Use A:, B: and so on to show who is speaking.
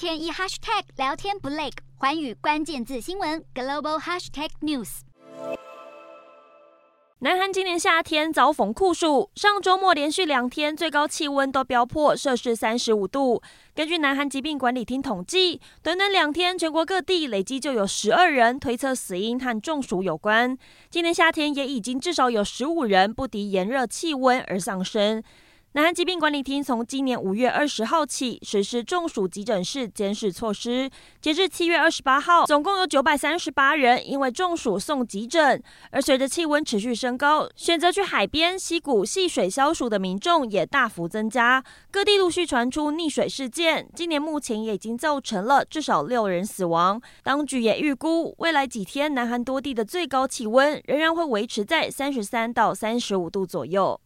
A: 天一 hashtag 聊天不累，环宇关键字新闻 global hashtag news。
B: 南韩今年夏天遭逢酷暑，上周末连续两天最高气温都飙破摄氏三十五度。根据南韩疾病管理厅统计，短短两天，全国各地累计就有十二人推测死因和中暑有关。今年夏天也已经至少有十五人不敌炎热气温而丧生。南韩疾病管理厅从今年五月二十号起实施中暑急诊室监视措施，截至七月二十八号，总共有九百三十八人因为中暑送急诊。而随着气温持续升高，选择去海边、溪谷戏水消暑的民众也大幅增加，各地陆续传出溺水事件。今年目前也已经造成了至少六人死亡。当局也预估，未来几天南韩多地的最高气温仍然会维持在三十三到三十五度左右。